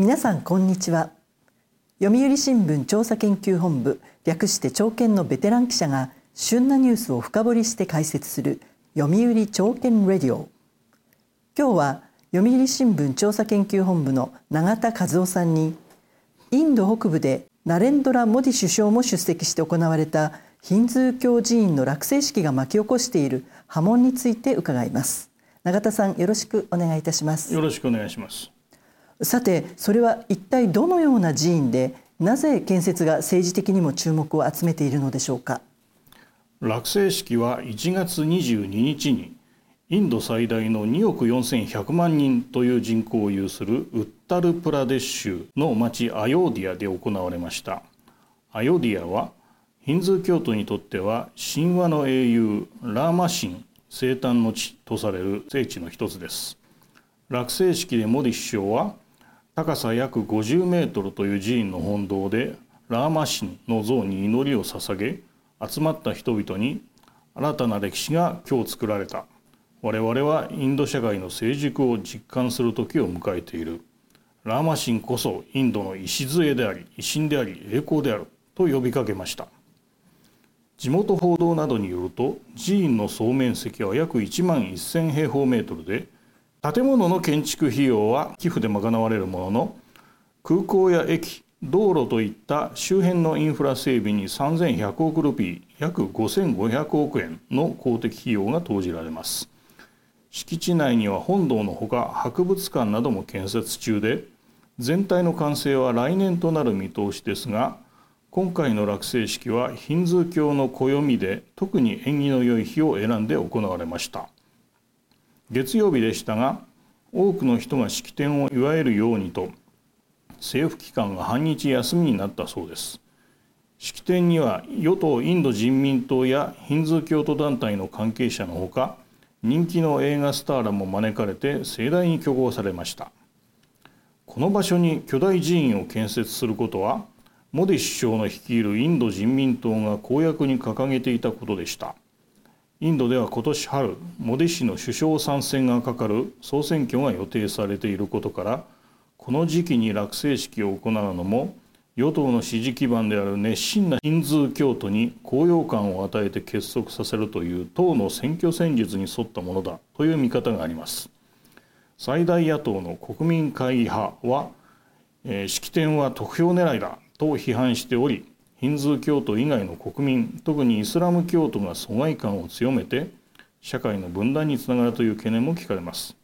皆さんこんにちは。読売新聞調査研究本部略して朝見のベテラン記者が旬なニュースを深掘りして解説する読売朝見レディオ。今日は読売新聞調査研究本部の永田和夫さんにインド北部でナレンドラ・モディ首相も出席して行われたヒンズー教寺院の落成式が巻き起こしている波紋について伺います。永田さんよろしくお願いいたします。よろしくお願いします。さてそれは一体どのような寺院でなぜ建設が政治的にも注目を集めているのでしょうか？落成式は1月22日にインド最大の2億4100万人という人口を有するウッタルプラデシュの町アヨーディアで行われました。アヨーディアはヒンズー教徒にとっては神話の英雄ラーマ神生誕の地とされる聖地の一つです。落成式でモディ首相は高さ約50メートルという寺院の本堂でラーマ神の像に祈りを捧げ集まった人々に新たな歴史が今日作られた。我々はインド社会の成熟を実感する時を迎えている。ラーマ神こそインドの礎であり威信であり栄光であると呼びかけました。地元報道などによると寺院の総面積は約1万1000平方メートルで建物の建築費用は寄付で賄われるものの空港や駅道路といった周辺のインフラ整備に3100億ルピー約5500億円の公的費用が投じられます。敷地内には本堂のほか博物館なども建設中で全体の完成は来年となる見通しですが今回の落成式はヒンズー教の暦で特に縁起の良い日を選んで行われました。月曜日でしたが多くの人が式典を祝えるようにと政府機関が半日休みになったそうです。式典には与党インド人民党やヒンズー教徒団体の関係者のほか人気の映画スターらも招かれて盛大に挙行されました。この場所に巨大寺院を建設することはモディ首相の率いるインド人民党が公約に掲げていたことでした。インドでは今年春モディ氏の首相参戦がかかる総選挙が予定されていることからこの時期に落成式を行うのも与党の支持基盤である熱心なヒンズー教徒に高揚感を与えて結束させるという党の選挙戦術に沿ったものだという見方があります。最大野党の国民会議派は、えー、式典は得票狙いだと批判しておりヒンズー教徒以外の国民特にイスラム教徒が疎外感を強めて社会の分断につながるという懸念も聞かれます。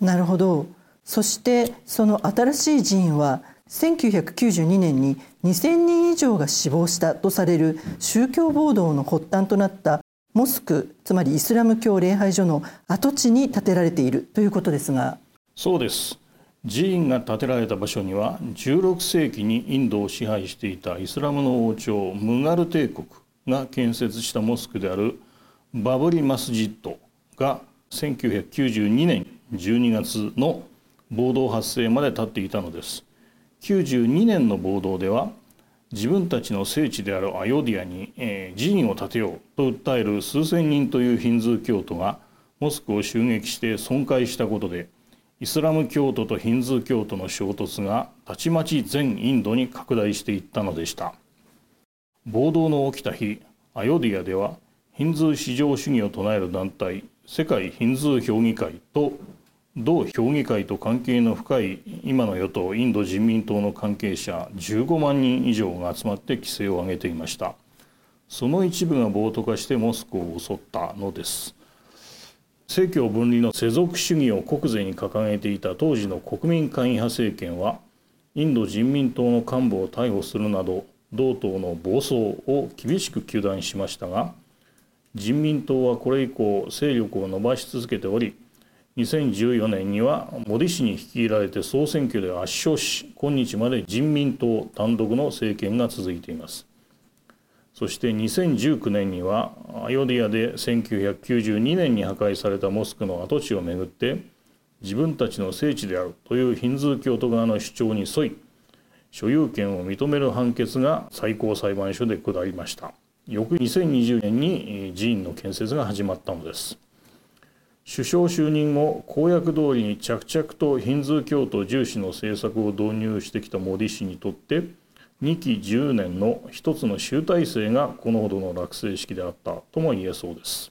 なるほど。そしてその新しい寺院は1992年に2000人以上が死亡したとされる宗教暴動の発端となったモスクつまりイスラム教礼拝所の跡地に建てられているということですが。そうです寺院が建てられた場所には16世紀にインドを支配していたイスラムの王朝ムガル帝国が建設したモスクであるバブリ・マスジッドが1992年12月の暴動発生まで立っていたのです。92年の暴動では自分たちの聖地であるアヨディアに、えー、寺院を建てようと訴える数千人というヒンズー教徒がモスクを襲撃して損壊したことでイスラム教徒とヒンズー教徒の衝突がたちまち全インドに拡大していったのでした。暴動の起きた日アヨディアではヒンズー至上主義を唱える団体世界ヒンズー評議会と同評議会と関係の深い今の与党インド人民党の関係者15万人以上が集まって気勢を上げていました。その一部が暴徒化してモスクを襲ったのです。政教分離の世俗主義を国是に掲げていた当時の国民会議派政権はインド人民党の幹部を逮捕するなど同党の暴走を厳しく糾弾しましたが人民党はこれ以降勢力を伸ばし続けており2014年にはモディ氏に率いられて総選挙で圧勝し今日まで人民党単独の政権が続いています。そして2019年にはアヨディアで1992年に破壊されたモスクの跡地をめぐって自分たちの聖地であるというヒンズー教徒側の主張に沿い所有権を認める判決が最高裁判所で下りました。翌2020年に寺院の建設が始まったのです。首相就任後公約通りに着々とヒンズー教徒重視の政策を導入してきたモディ氏にとって2期10年の一つの集大成がこのほどの落成式であったとも言えそうです。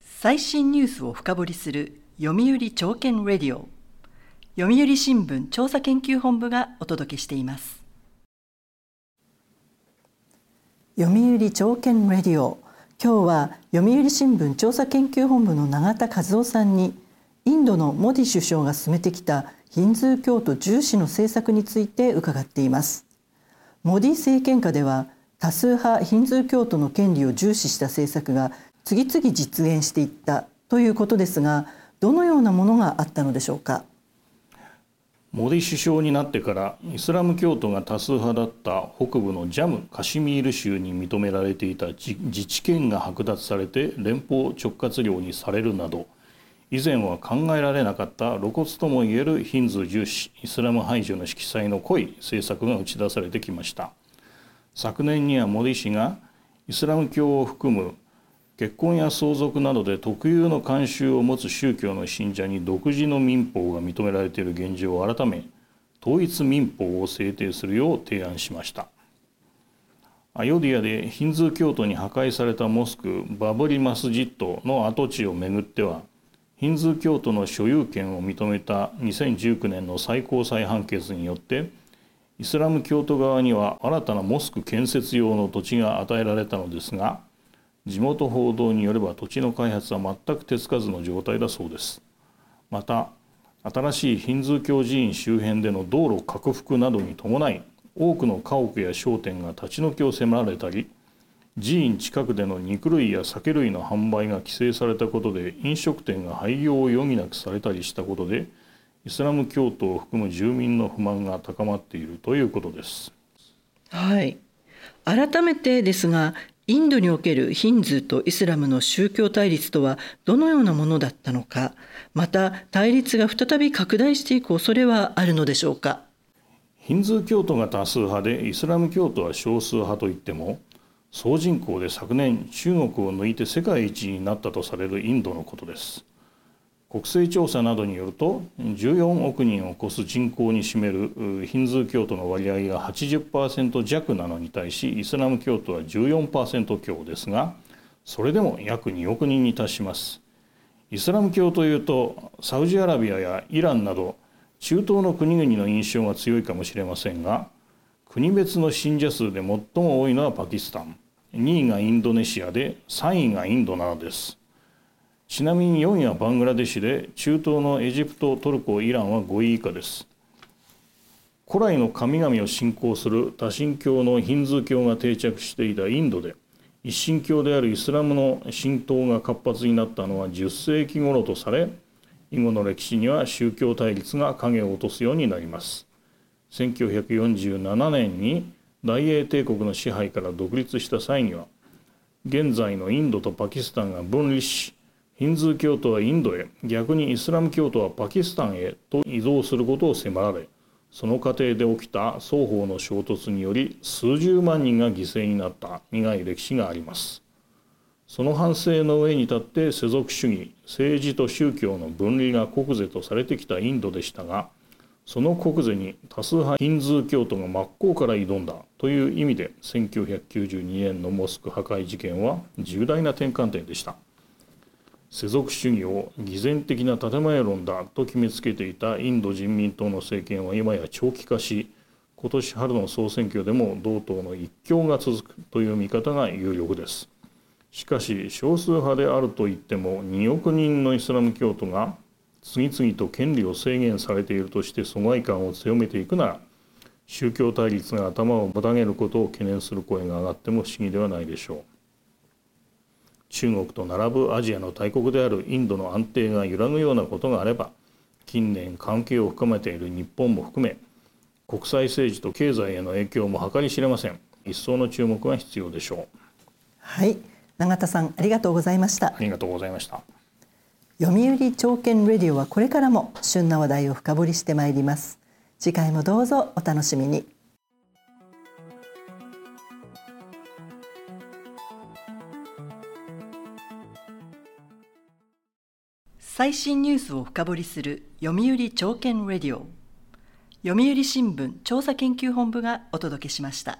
最新ニュースを深掘りする読売朝券レディオ。読売新聞調査研究本部がお届けしています。読売朝券レディオ今日は読売新聞調査研究本部の永田和夫さんにインドのモディ首相が進めてきたヒンズー教徒重視の政策について伺っています。モディ政権下では多数派ヒンズー教徒の権利を重視した政策が次々実現していったということですがどのようなものがあったのでしょうか？モディ首相になってからイスラム教徒が多数派だった北部のジャム・カシミール州に認められていた自治権が剥奪されて連邦直轄領にされるなど以前は考えられなかった露骨ともいえるヒンズー重視イスラム排除の色彩の濃い政策が打ち出されてきました。昨年にはモディ氏がイスラム教を含む結婚や相続などで特有の慣習を持つ宗教の信者に独自の民法が認められている現状を改め統一民法を制定するよう提案しました。アヨディアでヒンズー教徒に破壊されたモスクバブリマスジットの跡地をめぐってはヒンズー教徒の所有権を認めた2019年の最高裁判決によってイスラム教徒側には新たなモスク建設用の土地が与えられたのですが地元報道によれば土地の開発は全く手つかずの状態だそうですまた新しいヒンズー教寺院周辺での道路拡幅などに伴い多くの家屋や商店が立ち退きを迫られたり寺院近くでの肉類や酒類の販売が規制されたことで飲食店が廃業を余儀なくされたりしたことでイスラム教徒を含む住民の不満が高まっているということです。はい改めてですがインドにおけるヒンズーとイスラムの宗教対立とはどのようなものだったのかまた対立が再び拡大していく恐れはあるのでしょうか？ヒンズー教徒が多数派でイスラム教徒は少数派といっても総人口で昨年中国を抜いて世界一になったとされるインドのことです。国勢調査などによると14億人を超す人口に占めるヒンズー教徒の割合が80%弱なのに対しイスラム教徒は14%強ですがそれでも約2億人に達します。イスラム教というとサウジアラビアやイランなど中東の国々の印象が強いかもしれませんが国別の信者数で最も多いのはパキスタン。2位がインドネシアで3位がインドなのです。ちなみに4位はバングラデシュで中東のエジプトトルコイランは5位以下です。古来の神々を信仰する多神教のヒンズー教が定着していたインドで一神教であるイスラムの浸透が活発になったのは10世紀頃とされ以後の歴史には宗教対立が影を落とすようになります。1947年に大英帝国の支配から独立した際には現在のインドとパキスタンが分離しヒンズー教徒はインドへ逆にイスラム教徒はパキスタンへと移動することを迫られその過程で起きた双方の衝突により数十万人が犠牲になった苦い歴史があります。その反省の上に立って世俗主義政治と宗教の分離が国是とされてきたインドでしたがその国是に多数派ヒンズー教徒が真っ向から挑んだという意味で1992年のモスク破壊事件は重大な転換点でした。世俗主義を偽善的な建前論だと決めつけていたインド人民党の政権は今や長期化し今年春の総選挙でも同党の一強が続くという見方が有力です。しかし少数派であるといっても2億人のイスラム教徒が次々と権利を制限されているとして疎外感を強めていくなら宗教対立が頭をもたげることを懸念する声が上がっても不思議ではないでしょう。中国と並ぶアジアの大国であるインドの安定が揺らぐようなことがあれば近年関係を深めている日本も含め国際政治と経済への影響も計り知れません。一層の注目が必要でしょう。はい。永田さんありがとうございました。ありがとうございました。読売朝券レディオはこれからも旬な話題を深掘りしてまいります。次回もどうぞお楽しみに最新ニュースを深掘りする読売朝券レディオ読売新聞調査研究本部がお届けしました。